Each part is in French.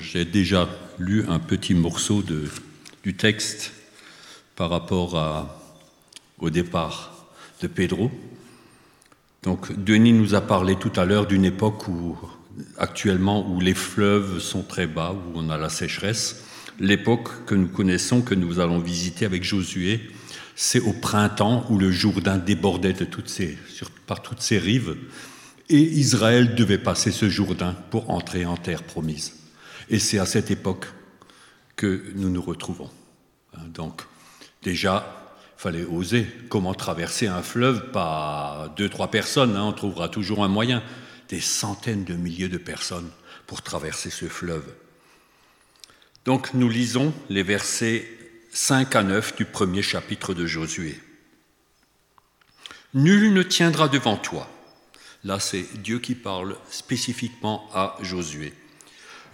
J'ai déjà lu un petit morceau du texte par rapport au départ de Pedro. Donc Denis nous a parlé tout à l'heure d'une époque où actuellement où les fleuves sont très bas, où on a la sécheresse. L'époque que nous connaissons, que nous allons visiter avec Josué, c'est au printemps où le Jourdain débordait de toutes ces, par toutes ses rives, et Israël devait passer ce Jourdain pour entrer en terre promise. Et c'est à cette époque que nous nous retrouvons. Hein, donc, déjà, il fallait oser. Comment traverser un fleuve Pas deux, trois personnes, hein, on trouvera toujours un moyen. Des centaines de milliers de personnes pour traverser ce fleuve. Donc, nous lisons les versets 5 à 9 du premier chapitre de Josué. Nul ne tiendra devant toi. Là, c'est Dieu qui parle spécifiquement à Josué.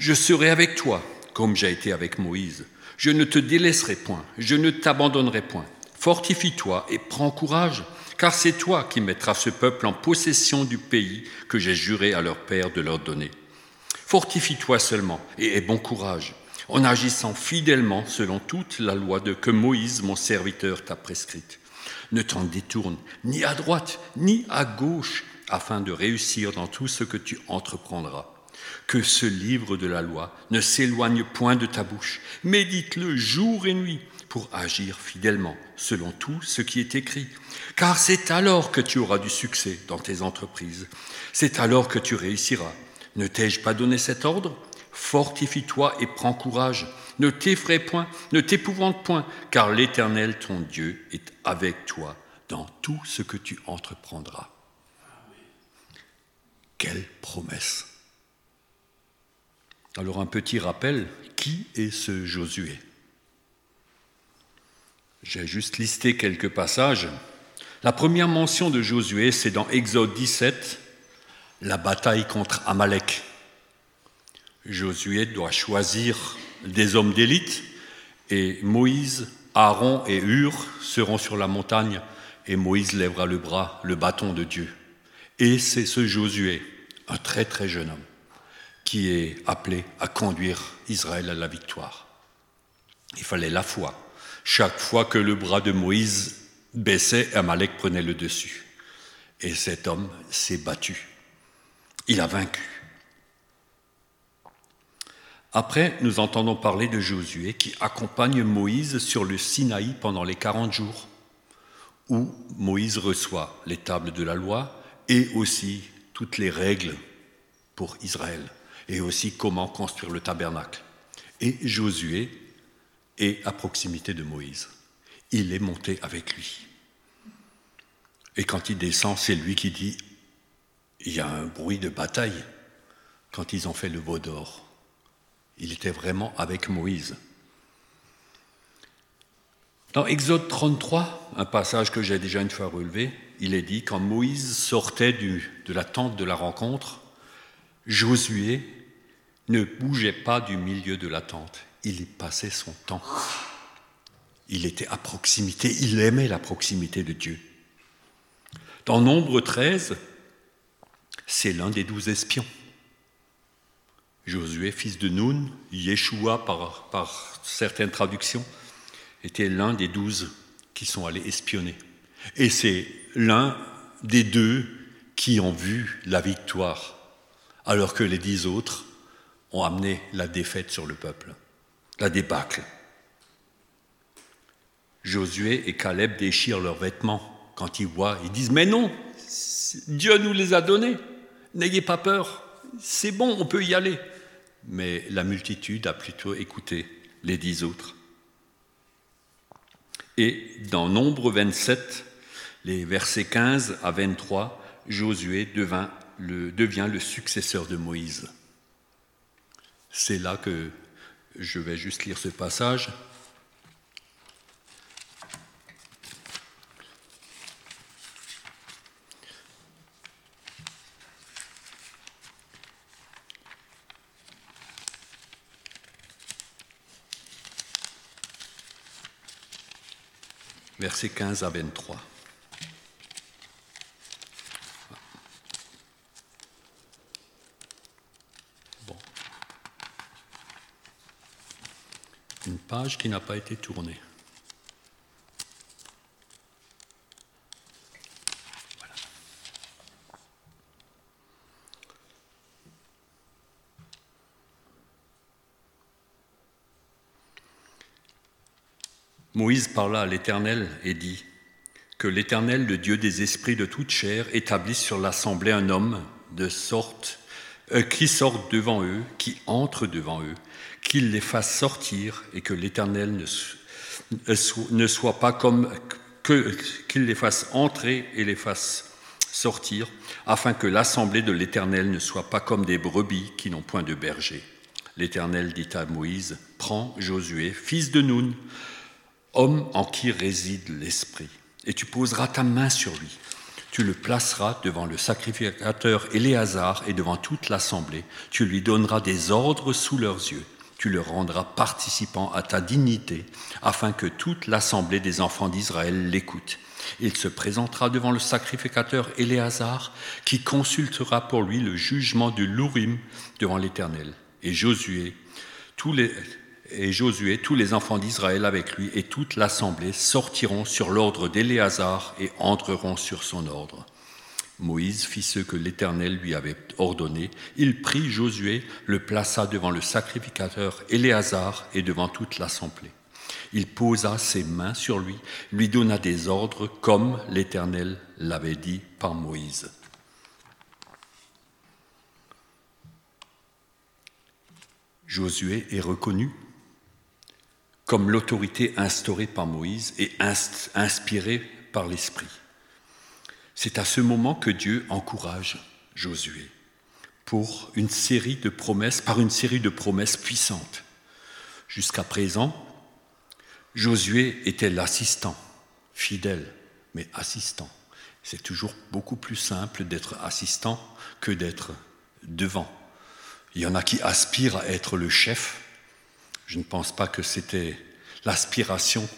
Je serai avec toi, comme j'ai été avec Moïse. Je ne te délaisserai point, je ne t'abandonnerai point. Fortifie-toi et prends courage, car c'est toi qui mettras ce peuple en possession du pays que j'ai juré à leur père de leur donner. Fortifie-toi seulement et aie bon courage, en agissant fidèlement selon toute la loi que Moïse, mon serviteur, t'a prescrite. Ne t'en détourne ni à droite ni à gauche, afin de réussir dans tout ce que tu entreprendras. Que ce livre de la loi ne s'éloigne point de ta bouche. Médite-le jour et nuit pour agir fidèlement selon tout ce qui est écrit. Car c'est alors que tu auras du succès dans tes entreprises. C'est alors que tu réussiras. Ne t'ai-je pas donné cet ordre? Fortifie-toi et prends courage. Ne t'effraie point, ne t'épouvante point, car l'Éternel, ton Dieu, est avec toi dans tout ce que tu entreprendras. Quelle promesse Alors un petit rappel, qui est ce Josué? J'ai juste listé quelques passages. La première mention de Josué, c'est dans Exode 17, la bataille contre Amalek. Josué doit choisir des hommes d'élite et Moïse, Aaron et Hur seront sur la montagne et Moïse lèvera le bras, le bâton de Dieu. Et c'est ce Josué, un très très jeune homme, qui est appelé à conduire Israël à la victoire. Il fallait la foi. Chaque fois que le bras de Moïse baissait, Amalek prenait le dessus. Et cet homme s'est battu. Il a vaincu. Après, nous entendons parler de Josué qui accompagne Moïse sur le Sinaï pendant les 40 jours, où Moïse reçoit les tables de la loi et aussi toutes les règles pour Israël, et aussi comment construire le tabernacle. Et Josué est à proximité de Moïse. Il est monté avec lui. Et quand il descend, c'est lui qui dit, il y a un bruit de bataille quand ils ont fait le veau d'or. Il était vraiment avec Moïse. Dans Exode 33, un passage que j'ai déjà une fois relevé, il est dit, quand Moïse sortait de la tente de la rencontre, Josué ne bougeait pas du milieu de la tente, il y passait son temps. Il était à proximité, il aimait la proximité de Dieu. Dans Nombre 13, c'est l'un des douze espions. Josué, fils de Nun, Yeshua par, par certaines traductions, était l'un des douze qui sont allés espionner. Et c'est l'un des deux qui ont vu la victoire, alors que les dix autres ont amené la défaite sur le peuple, la débâcle. Josué et Caleb déchirent leurs vêtements quand ils voient, ils disent, mais non, Dieu nous les a donnés, n'ayez pas peur, c'est bon, on peut y aller mais la multitude a plutôt écouté les dix autres. Et dans Nombre 27, les versets 15 à 23, Josué devient le, devient le successeur de Moïse. C'est là que je vais juste lire ce passage. versets 15 à 23. Qui n'a pas été tournée. Moïse parla à l'Éternel et dit Que l'Éternel, le Dieu des esprits de toute chair, établisse sur l'assemblée un homme de sorte euh, qui sorte devant eux, qui entre devant eux, qu'il les fasse sortir et que l'Éternel ne, euh, ne, soit pas comme que qu'il les fasse entrer et les fasse sortir, afin que l'assemblée de l'Éternel ne soit pas comme des brebis qui n'ont point de berger. L'Éternel dit à Moïse Prends Josué, fils de Noun, homme en qui réside l'Esprit, et tu poseras ta main sur lui. Tu le placeras devant le sacrificateur Éléazar et devant toute l'assemblée. Tu lui donneras des ordres sous leurs yeux. Tu le rendras participant à ta dignité, afin que toute l'assemblée des enfants d'Israël l'écoute. Il se présentera devant le sacrificateur Éléazar, qui consultera pour lui le jugement de l'Urim devant l'Éternel. Et Josué, tous les, et Josué, tous les enfants d'Israël avec lui et toute l'assemblée sortiront sur l'ordre d'Éléazar et entreront sur son ordre. Moïse fit ce que l'Éternel lui avait ordonné. Il prit Josué, le plaça devant le sacrificateur Éléazar et devant toute l'assemblée. Il posa ses mains sur lui, lui donna des ordres comme l'Éternel l'avait dit par Moïse. Josué est reconnu comme l'autorité instaurée par Moïse et inspirée par l'Esprit. C'est à ce moment que Dieu encourage Josué pour une série de promesses, par une série de promesses puissantes. Jusqu'à présent, Josué était l'assistant, fidèle, mais assistant. C'est toujours beaucoup plus simple d'être assistant que d'être devant. Il y en a qui aspirent à être le chef, je ne pense pas que c'était l'aspiration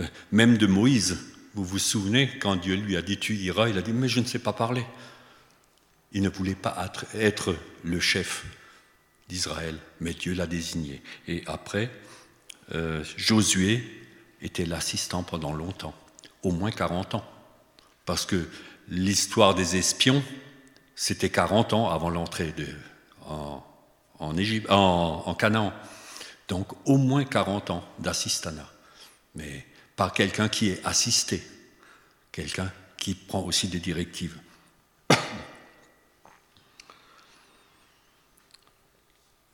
euh, même de Moïse. Vous vous souvenez, quand Dieu lui a dit tu iras, il a dit mais je ne sais pas parler. Il ne voulait pas être, le chef d'Israël, mais Dieu l'a désigné. Et après, euh, Josué était l'assistant pendant longtemps, au moins 40 ans, parce que l'histoire des espions, c'était 40 ans avant l'entrée en, en, en Canaan. Donc au moins 40 ans d'assistanat, mais par quelqu'un qui est assisté, quelqu'un qui prend aussi des directives.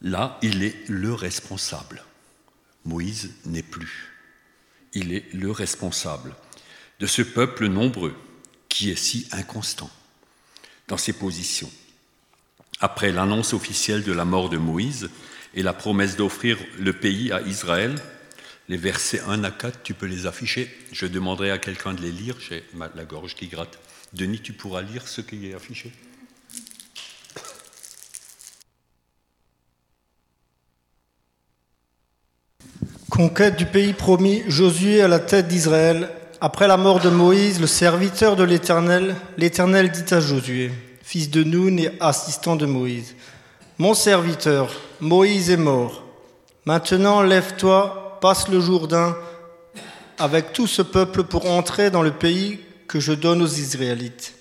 Là, il est le responsable. Moïse n'est plus. Il est le responsable de ce peuple nombreux qui est si inconstant dans ses positions. Après l'annonce officielle de la mort de Moïse, et la promesse d'offrir le pays à Israël. Les versets 1 à 4, tu peux les afficher. Je demanderai à quelqu'un de les lire, j'ai la gorge qui gratte. Denis, tu pourras lire ce qui est affiché Conquête du pays promis, Josué à la tête d'Israël. Après la mort de Moïse, le serviteur de l'Éternel, l'Éternel dit à Josué, fils de Noun et assistant de Moïse, Mon serviteur, Moïse est mort. Maintenant, lève-toi, passe le Jourdain avec tout ce peuple pour entrer dans le pays que je donne aux Israélites.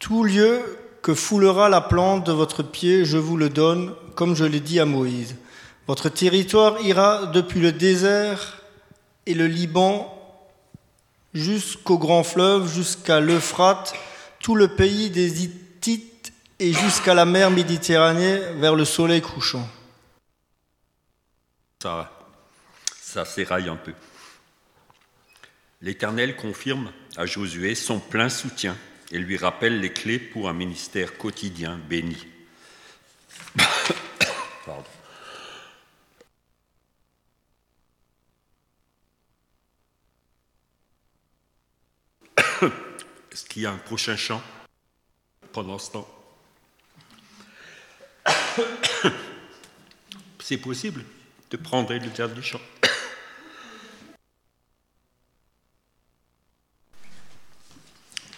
Tout lieu que foulera la plante de votre pied, je vous le donne, comme je l'ai dit à Moïse. Votre territoire ira depuis le désert et le Liban jusqu'au grand fleuve, jusqu'à l'Euphrate, tout le pays des Hittites et jusqu'à la mer Méditerranée vers le soleil couchant. Ça, ça s'éraille un peu. L'Éternel confirme à Josué son plein soutien et lui rappelle les clés pour un ministère quotidien béni. Pardon. Est-ce qu'il y a un prochain chant? Pendant ce temps C'est possible de prendre le dernier chant.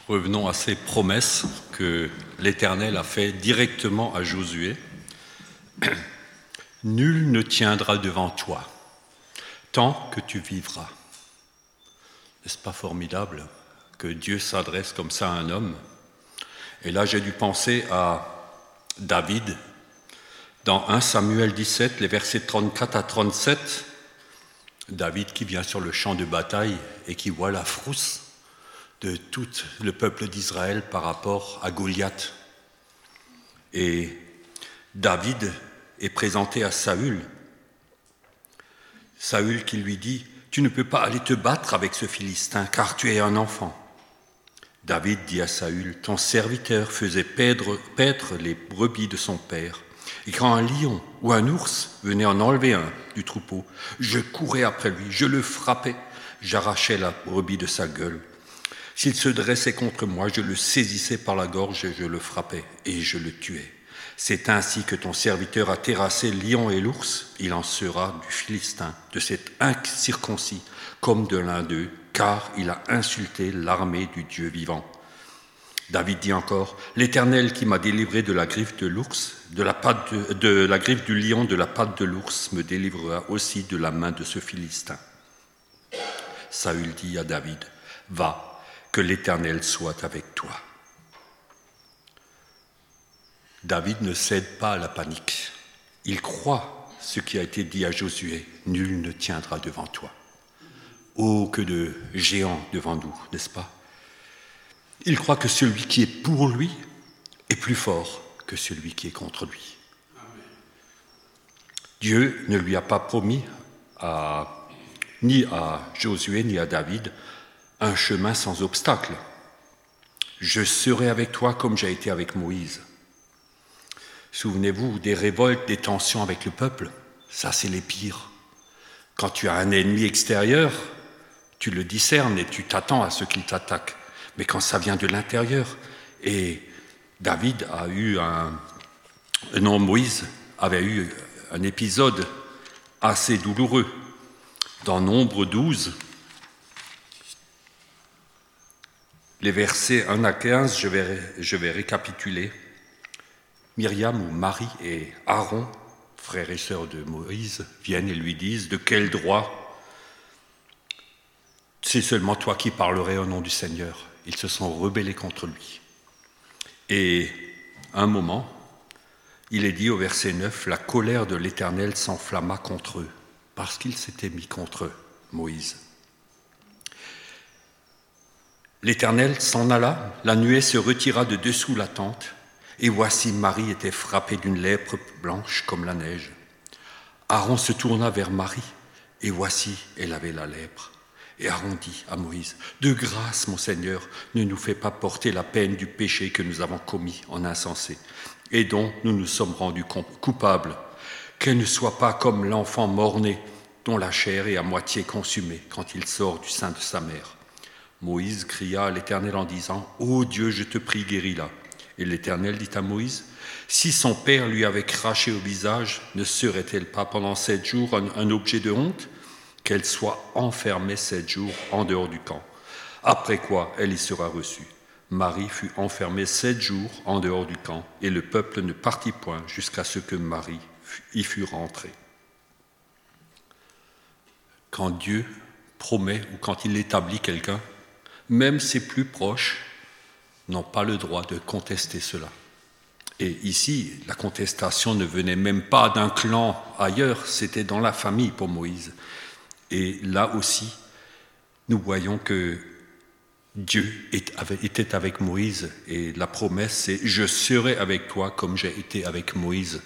Revenons à ces promesses que l'Éternel a fait directement à Josué. Nul ne tiendra devant toi. tant que tu vivras. N'est-ce pas formidable que Dieu s'adresse comme ça à un homme? Et là, j'ai dû penser à David dans 1 Samuel 17, les versets 34 à 37. David qui vient sur le champ de bataille et qui voit la frousse de tout le peuple d'Israël par rapport à Goliath. Et David est présenté à Saül. Saül qui lui dit, Tu ne peux pas aller te battre avec ce Philistin, car tu es un enfant. David dit à Saül, Ton serviteur faisait paître, les brebis de son père. Et quand un lion ou un ours venait en enlever un du troupeau, je courais après lui, je le frappais, j'arrachais la brebis de sa gueule. S'il se dressait contre moi, je le saisissais par la gorge et je le frappais et je le tuais. C'est ainsi que ton serviteur a terrassé lion et l'ours, il en sera du Philistin, de cet incirconcis, comme de l'un d'eux, car il a insulté l'armée du Dieu vivant. David dit encore, L'Éternel qui m'a délivré de la griffe de l'ours, de la, griffe du lion, de la patte de l'ours, me délivrera aussi de la main de ce Philistin. Saül dit à David, Va, que l'Éternel soit avec toi. David ne cède pas à la panique. Il croit ce qui a été dit à Josué, nul ne tiendra devant toi. Oh, que de géants devant nous, n'est-ce pas? Il croit que celui qui est pour lui est plus fort que celui qui est contre lui. Dieu ne lui a pas promis ni à Josué ni à David un chemin sans obstacle. Je serai avec toi comme j'ai été avec Moïse. Souvenez-vous des révoltes, des tensions avec le peuple. Ça, c'est les pires. Quand tu as un ennemi extérieur, tu le discernes et tu t'attends à ce qu'il t'attaque. Mais quand ça vient de l'intérieur, et David a eu un, non, Moïse avait eu un épisode assez douloureux. Dans Nombre 12, Les versets 1 à 15, je vais, je vais récapituler. Myriam ou Marie et Aaron, frères et sœurs de Moïse, viennent et lui disent De quel droit? C'est seulement toi qui parlerais au nom du Seigneur. Ils se sont rebellés contre lui. Et un moment, il est dit au verset 9 La colère de l'Éternel s'enflamma contre eux, parce qu'ils s'étaient mis contre eux, Moïse. L'Éternel s'en alla, la nuée se retira de dessous la tente, et voici Marie était frappée d'une lèpre blanche comme la neige. Aaron se tourna vers Marie, et voici, elle avait la lèpre. Et Aaron dit à Moïse, De grâce, mon Seigneur, ne nous fais pas porter la peine du péché que nous avons commis en insensé, et dont nous nous sommes rendus coupables, qu'elle ne soit pas comme l'enfant mort-né, dont la chair est à moitié consumée quand il sort du sein de sa mère. Moïse cria à l'Éternel en disant, Ô Dieu, je te prie, guéris-la. Et l'Éternel dit à Moïse, Si son père lui avait craché au visage, ne serait-elle pas pendant sept jours un, objet de honte? Qu'elle soit enfermée sept jours en dehors du camp. Après quoi elle y sera reçue. Marie fut enfermée sept jours en dehors du camp, et le peuple ne partit point jusqu'à ce que Marie y fût rentrée. Quand Dieu promet ou quand il établit quelqu'un, même ses plus proches n'ont pas le droit de contester cela. Et ici, la contestation ne venait même pas d'un clan ailleurs, c'était dans la famille pour Moïse. Et là aussi, nous voyons que Dieu était avec Moïse et la promesse c'est je serai avec toi comme j'ai été avec Moïse.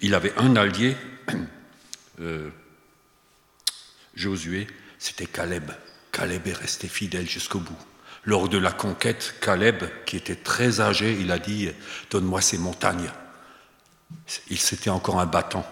Il avait un allié, euh, Josué, c'était Caleb. Caleb est resté fidèle jusqu'au bout. Lors de la conquête, Caleb, qui était très âgé, il a dit Donne-moi ces montagnes. Il s'était encore un bâton.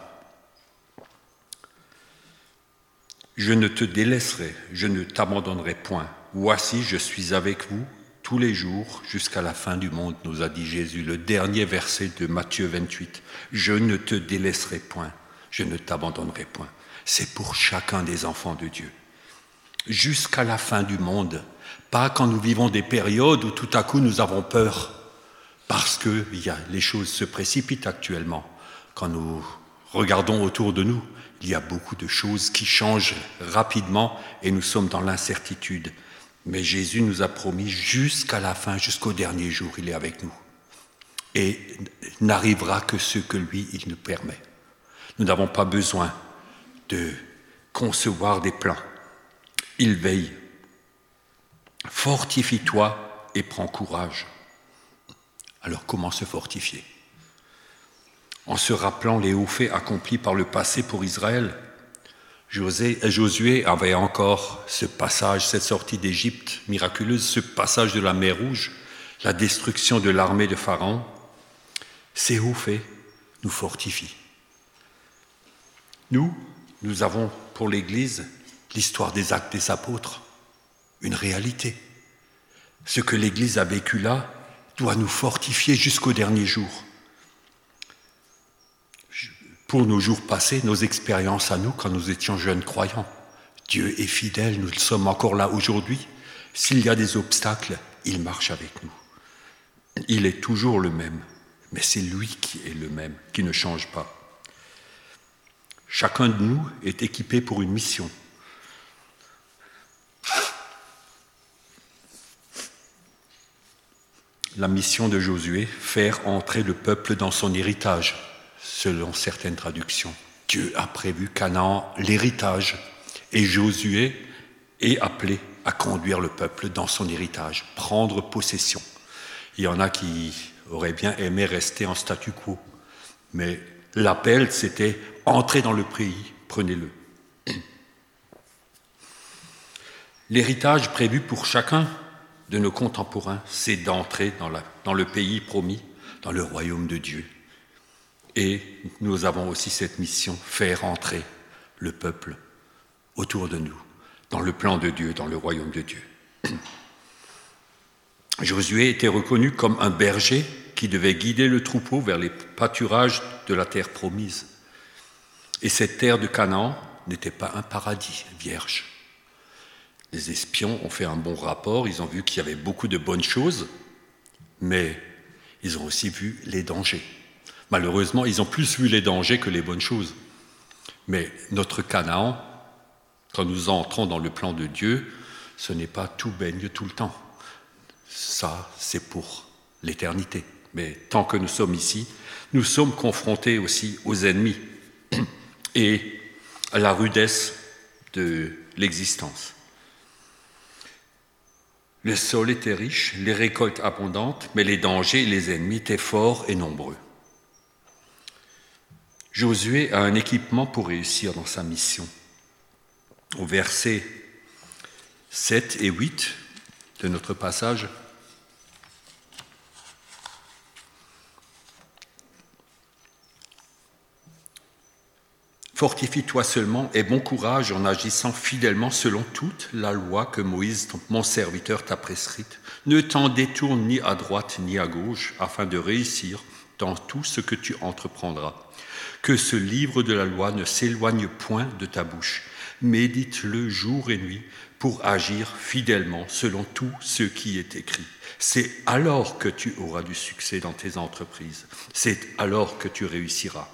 Je ne te délaisserai, je ne t'abandonnerai point. Voici, je suis avec vous tous les jours jusqu'à la fin du monde, nous a dit Jésus, le dernier verset de Matthieu 28. Je ne te délaisserai point, je ne t'abandonnerai point. C'est pour chacun des enfants de Dieu jusqu'à la fin du monde, pas quand nous vivons des périodes où tout à coup nous avons peur, parce que les choses se précipitent actuellement. Quand nous Regardons autour de nous, il y a beaucoup de choses qui changent rapidement et nous sommes dans l'incertitude. Mais Jésus nous a promis jusqu'à la fin, jusqu'au dernier jour, il est avec nous. Et n'arrivera que ce que lui, il nous permet. Nous n'avons pas besoin de concevoir des plans. Il veille. Fortifie-toi et prends courage. Alors comment se fortifier? En se rappelant les hauts faits accomplis par le passé pour Israël. Josué avait encore ce passage, cette sortie d'Égypte miraculeuse, ce passage de la mer Rouge, la destruction de l'armée de Pharaon. Ces hauts faits nous fortifient. Nous, nous avons pour l'Église l'histoire des actes des apôtres, une réalité. Ce que l'Église a vécu là doit nous fortifier jusqu'au dernier jour. Pour nos jours passés, nos expériences à nous quand nous étions jeunes croyants, Dieu est fidèle, nous sommes encore là aujourd'hui. S'il y a des obstacles, il marche avec nous. Il est toujours le même, mais c'est lui qui est le même, qui ne change pas. Chacun de nous est équipé pour une mission. La mission de Josué, faire entrer le peuple dans son héritage, selon certaines traductions. Dieu a prévu Canaan l'héritage et Josué est appelé à conduire le peuple dans son héritage, prendre possession. Il y en a qui auraient bien aimé rester en statu quo, mais L'appel, c'était entrez dans le pays, prenez-le. L'héritage prévu pour chacun de nos contemporains, c'est d'entrer dans, dans, le pays promis, dans le royaume de Dieu. Et nous avons aussi cette mission, faire entrer le peuple autour de nous, dans le plan de Dieu, dans le royaume de Dieu. Josué était reconnu comme un berger qui devait guider le troupeau vers les pâturages de la terre promise. Et cette terre de Canaan n'était pas un paradis vierge. Les espions ont fait un bon rapport, ils ont vu qu'il y avait beaucoup de bonnes choses, mais ils ont aussi vu les dangers. Malheureusement, ils ont plus vu les dangers que les bonnes choses. Mais notre Canaan, quand nous entrons dans le plan de Dieu, ce n'est pas tout baigne tout le temps. Ça, c'est pour l'éternité. Mais tant que nous sommes ici, nous sommes confrontés aussi aux ennemis et à la rudesse de l'existence. Le sol était riche, les récoltes abondantes, mais les dangers et les ennemis étaient forts et nombreux. Josué a un équipement pour réussir dans sa mission. Au verset 7 et 8 de notre passage, Fortifie-toi seulement et bon courage en agissant fidèlement selon toute la loi que Moïse, mon serviteur, t'a prescrite. Ne t'en détourne ni à droite ni à gauche afin de réussir dans tout ce que tu entreprendras. Que ce livre de la loi ne s'éloigne point de ta bouche. Médite-le jour et nuit pour agir fidèlement selon tout ce qui est écrit. C'est alors que tu auras du succès dans tes entreprises. C'est alors que tu réussiras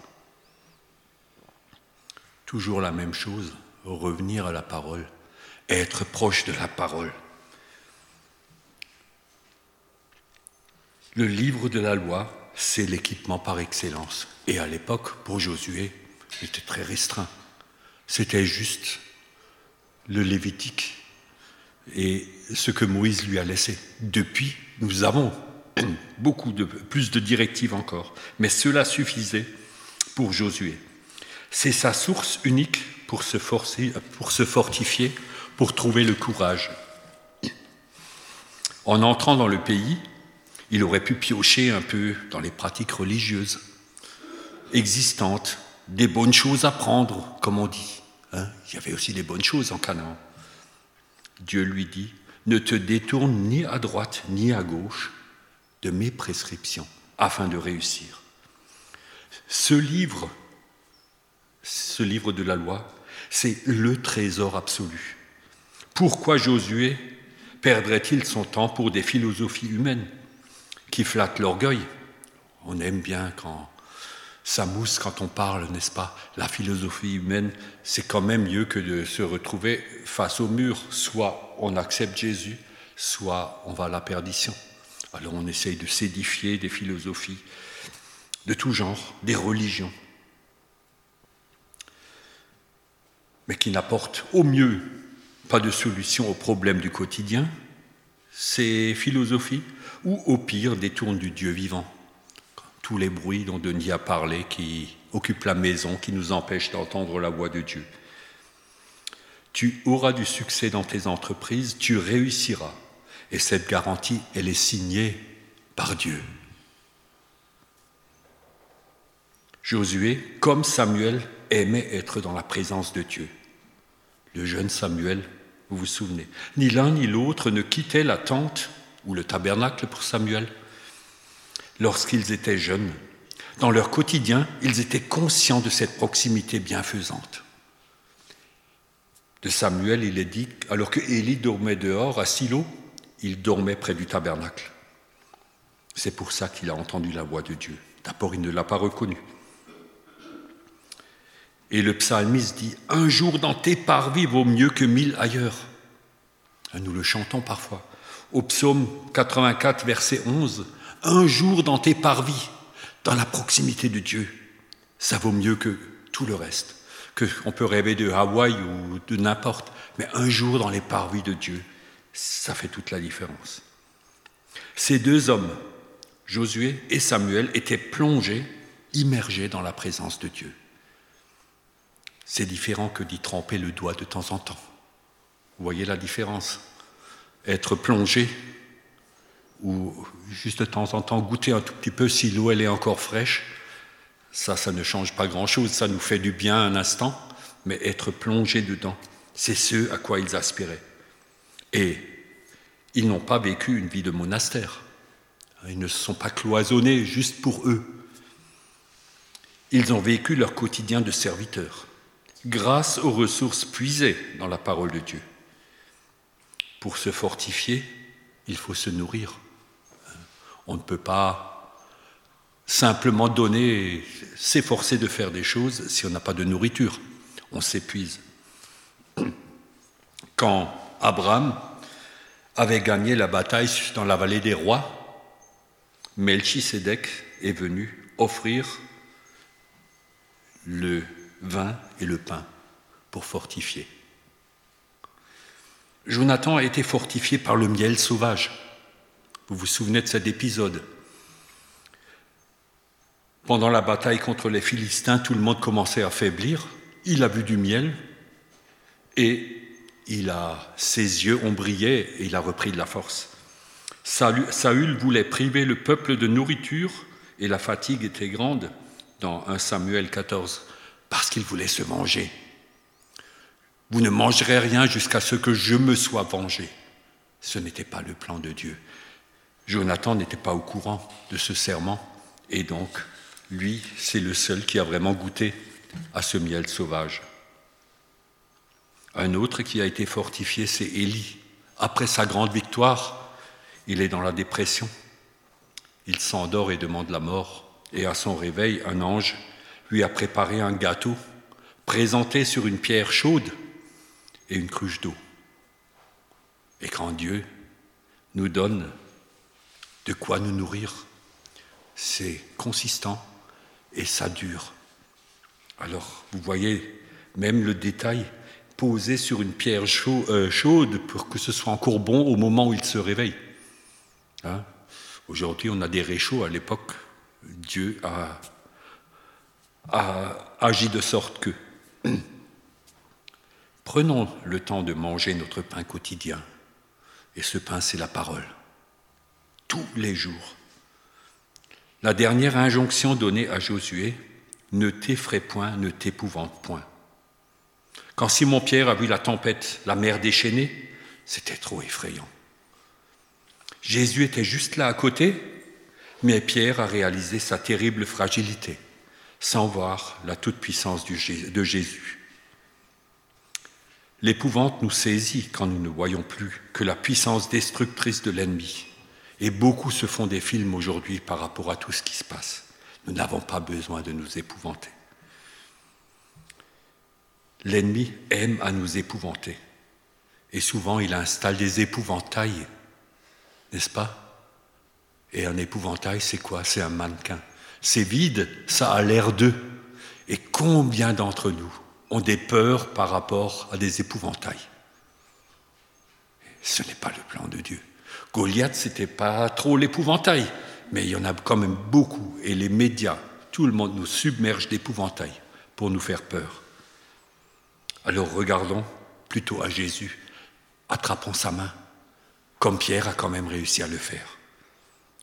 toujours la même chose, revenir à la parole, être proche de la parole. Le livre de la loi, c'est l'équipement par excellence. Et à l'époque, pour Josué, il était très restreint. C'était juste le Lévitique et ce que Moïse lui a laissé. Depuis, nous avons beaucoup plus de directives encore, mais cela suffisait pour Josué. C'est sa source unique pour se, forcer, pour se fortifier, pour trouver le courage. En entrant dans le pays, il aurait pu piocher un peu dans les pratiques religieuses existantes, des bonnes choses à prendre, comme on dit. Hein. il y avait aussi des bonnes choses en Canaan. Dieu lui dit, ne te détourne ni à droite ni à gauche de mes prescriptions afin de réussir. Ce livre ce livre de la loi, c'est le trésor absolu. Pourquoi Josué perdrait-il son temps pour des philosophies humaines? Qui flattent l'orgueil On aime bien quand ça mousse quand on parle, n'est-ce pas? La philosophie humaine, c'est quand même mieux que de se retrouver face au mur. Soit on accepte Jésus, soit on va à la perdition. Alors on essaye de s'édifier des philosophies de tout genre, des religions, mais qui n'apportent au mieux pas de solution aux problèmes du quotidien, ces philosophies, ou au pire détournent du Dieu vivant tous les bruits dont Denis a parlé qui occupent la maison, qui nous empêchent d'entendre la voix de Dieu. Tu auras du succès dans tes entreprises, tu réussiras. Et cette garantie, elle est signée par Dieu. Josué, comme Samuel, aimait être dans la présence de Dieu. Le jeune Samuel, vous vous souvenez, ni l'un ni l'autre ne quittait la tente ou le tabernacle pour Samuel lorsqu'ils étaient jeunes. Dans leur quotidien, ils étaient conscients de cette proximité bienfaisante. De Samuel, il est dit, alors que Élie dormait dehors à Silo, il dormait près du tabernacle. C'est pour ça qu'il a entendu la voix de Dieu. D'abord, il ne l'a pas reconnue. Et le psalmiste dit, un jour dans tes parvis vaut mieux que mille ailleurs. Nous le chantons parfois. Au psaume 84, verset 11, un jour dans tes parvis, dans la proximité de Dieu, ça vaut mieux que tout le reste. Que on peut rêver de Hawaï ou de n'importe, mais un jour dans les parvis de Dieu, ça fait toute la différence. Ces deux hommes, Josué et Samuel, étaient plongés, immergés dans la présence de Dieu. C'est différent que d'y tremper le doigt de temps en temps. Vous voyez la différence? Être plongé ou juste de temps en temps goûter un tout petit peu si l'eau est encore fraîche, ça, ça ne change pas grand-chose, ça nous fait du bien un instant, mais être plongé dedans, c'est ce à quoi ils aspiraient. Et ils n'ont pas vécu une vie de monastère. Ils ne se sont pas cloisonnés juste pour eux. Ils ont vécu leur quotidien de serviteurs, grâce aux ressources puisées dans la parole de Dieu. Pour se fortifier, il faut se nourrir. On ne peut pas simplement donner s'efforcer de faire des choses si on n'a pas de nourriture. On s'épuise. Quand Abraham avait gagné la bataille dans la vallée des rois, Melchisedec est venu offrir le vin et le pain pour fortifier. Jonathan a été fortifié par le miel sauvage. Vous vous souvenez de cet épisode Pendant la bataille contre les Philistins, tout le monde commençait à faiblir. Il a vu du miel et ses yeux ont brillé et il a repris de la force. Saül voulait priver le peuple de nourriture et la fatigue était grande dans 1 Samuel 14 parce qu'il voulait se venger. Vous ne mangerez rien jusqu'à ce que je me sois vengé. Ce n'était pas le plan de Dieu. Jonathan n'était pas au courant de ce serment, et donc, lui, c'est le seul qui a vraiment goûté à ce miel sauvage. Un autre qui a été fortifié, c'est Élie. Après sa grande victoire, il est dans la dépression. Il s'endort et demande la mort. Et à son réveil, un ange lui a préparé un gâteau présenté sur une pierre chaude et une cruche d'eau. Et quand Dieu nous donne de quoi nous nourrir. C'est consistant et ça dure. Alors, vous voyez, même le détail posé sur une pierre euh, chaude pour que ce soit encore bon au moment où il se réveille. Hein? Aujourd'hui, on a des réchauds. À l'époque, Dieu a, a agi de sorte que. Prenons le temps de manger notre pain quotidien. Et ce pain, c'est la parole tous les jours. La dernière injonction donnée à Josué, ne t'effraie point, ne t'épouvante point. Quand Simon-Pierre a vu la tempête, la mer déchaînée, c'était trop effrayant. Jésus était juste là à côté, mais Pierre a réalisé sa terrible fragilité, sans voir la toute-puissance de Jésus. L'épouvante nous saisit quand nous ne voyons plus que la puissance destructrice de l'ennemi. Et beaucoup se font des films aujourd'hui par rapport à tout ce qui se passe. Nous n'avons pas besoin de nous épouvanter. L'ennemi aime à nous épouvanter. Et souvent, il installe des épouvantails, n'est-ce pas? Et un épouvantail, c'est quoi? C'est un mannequin. C'est vide, ça a l'air d'eux. Et combien d'entre nous ont des peurs par rapport à des épouvantails? Ce n'est pas le plan de Dieu. Goliath, c'était pas trop l'épouvantail, mais il y en a quand même beaucoup. Et les médias, tout le monde nous submerge d'épouvantail pour nous faire peur. Alors regardons plutôt à Jésus, attrapons sa main, comme Pierre a quand même réussi à le faire,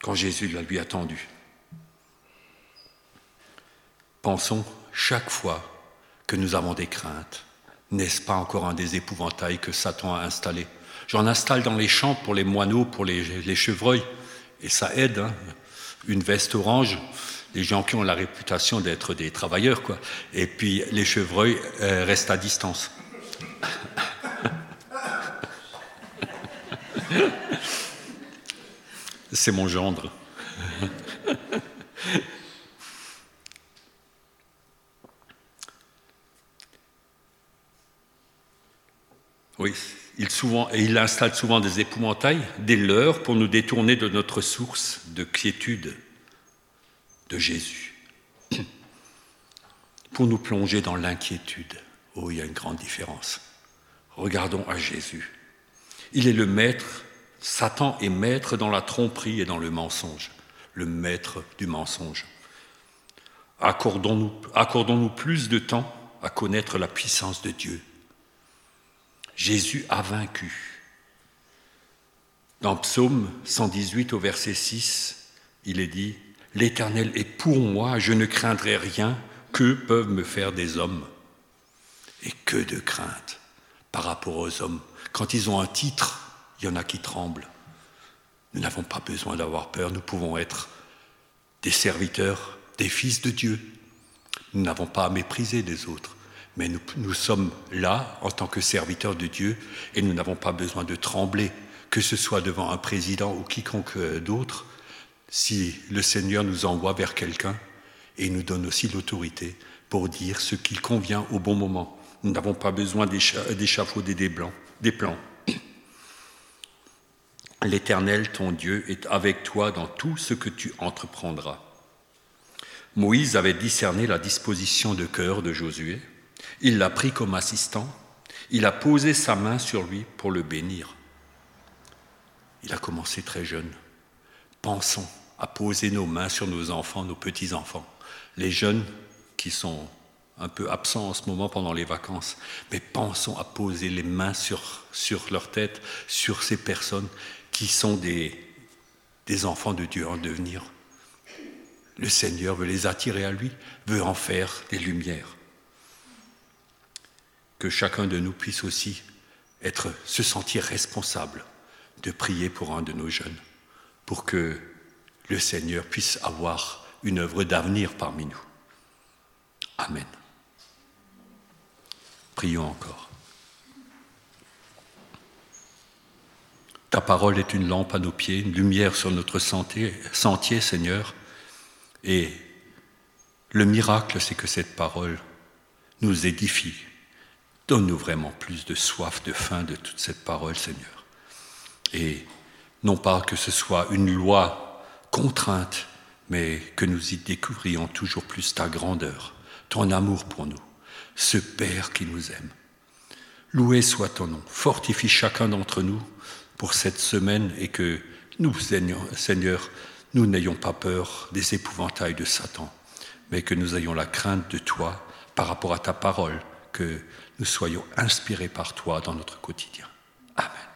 quand Jésus l'a lui attendu. Pensons chaque fois que nous avons des craintes, n'est-ce pas encore un des épouvantails que Satan a installé J'en installe dans les champs pour les moineaux, pour les, chevreuils, et ça aide. Hein. Une veste orange, les gens qui ont la réputation d'être des travailleurs, quoi. Et puis les chevreuils euh, restent à distance. C'est mon gendre. Oui, il, installe souvent des épouvantails, des leurs, pour nous détourner de notre source de quiétude, de Jésus, pour nous plonger dans l'inquiétude. Oh, il y a une grande différence. Regardons à Jésus. Il est le maître, Satan est maître dans la tromperie et dans le mensonge, le maître du mensonge. Accordons-nous accordons plus de temps à connaître la puissance de Dieu. Jésus a vaincu. Dans Psaume 118 au verset 6, il est dit, L'Éternel est pour moi, je ne craindrai rien, que peuvent me faire des hommes Et que de crainte par rapport aux hommes. Quand ils ont un titre, il y en a qui tremblent. Nous n'avons pas besoin d'avoir peur, nous pouvons être des serviteurs, des fils de Dieu. Nous n'avons pas à mépriser les autres, mais nous, sommes là en tant que serviteurs de Dieu et nous n'avons pas besoin de trembler, que ce soit devant un président ou quiconque d'autre, si le Seigneur nous envoie vers quelqu'un et nous donne aussi l'autorité pour dire ce qu'il convient au bon moment. Nous n'avons pas besoin d'échafauder des, blancs, des plans. L'Éternel, ton Dieu, est avec toi dans tout ce que tu entreprendras. Moïse avait discerné la disposition de cœur de Josué. Il l'a pris comme assistant. Il a posé sa main sur lui pour le bénir. Il a commencé très jeune. Pensons à poser nos mains sur nos enfants, nos petits-enfants, les jeunes qui sont un peu absents en ce moment pendant les vacances, mais pensons à poser les mains sur, leur tête, sur ces personnes qui sont des enfants de Dieu en devenir. Le Seigneur veut les attirer à lui, veut en faire des lumières. Que chacun de nous puisse aussi être, se sentir responsable de prier pour un de nos jeunes, pour que le Seigneur puisse avoir une œuvre d'avenir parmi nous. Amen. Prions encore. Ta parole est une lampe à nos pieds, une lumière sur notre sentier, sentier Seigneur. Et le miracle, c'est que cette parole nous édifie. Donne-nous vraiment plus de soif, de faim de toute cette parole, Seigneur. Et non pas que ce soit une loi contrainte, mais que nous y découvrions toujours plus ta grandeur, ton amour pour nous, ce Père qui nous aime. Loué soit ton nom, fortifie chacun d'entre nous pour cette semaine et que nous, Seigneur, nous n'ayons pas peur des épouvantails de Satan, mais que nous ayons la crainte de toi par rapport à ta parole, que nous soyons inspirés par toi dans notre quotidien. Amen.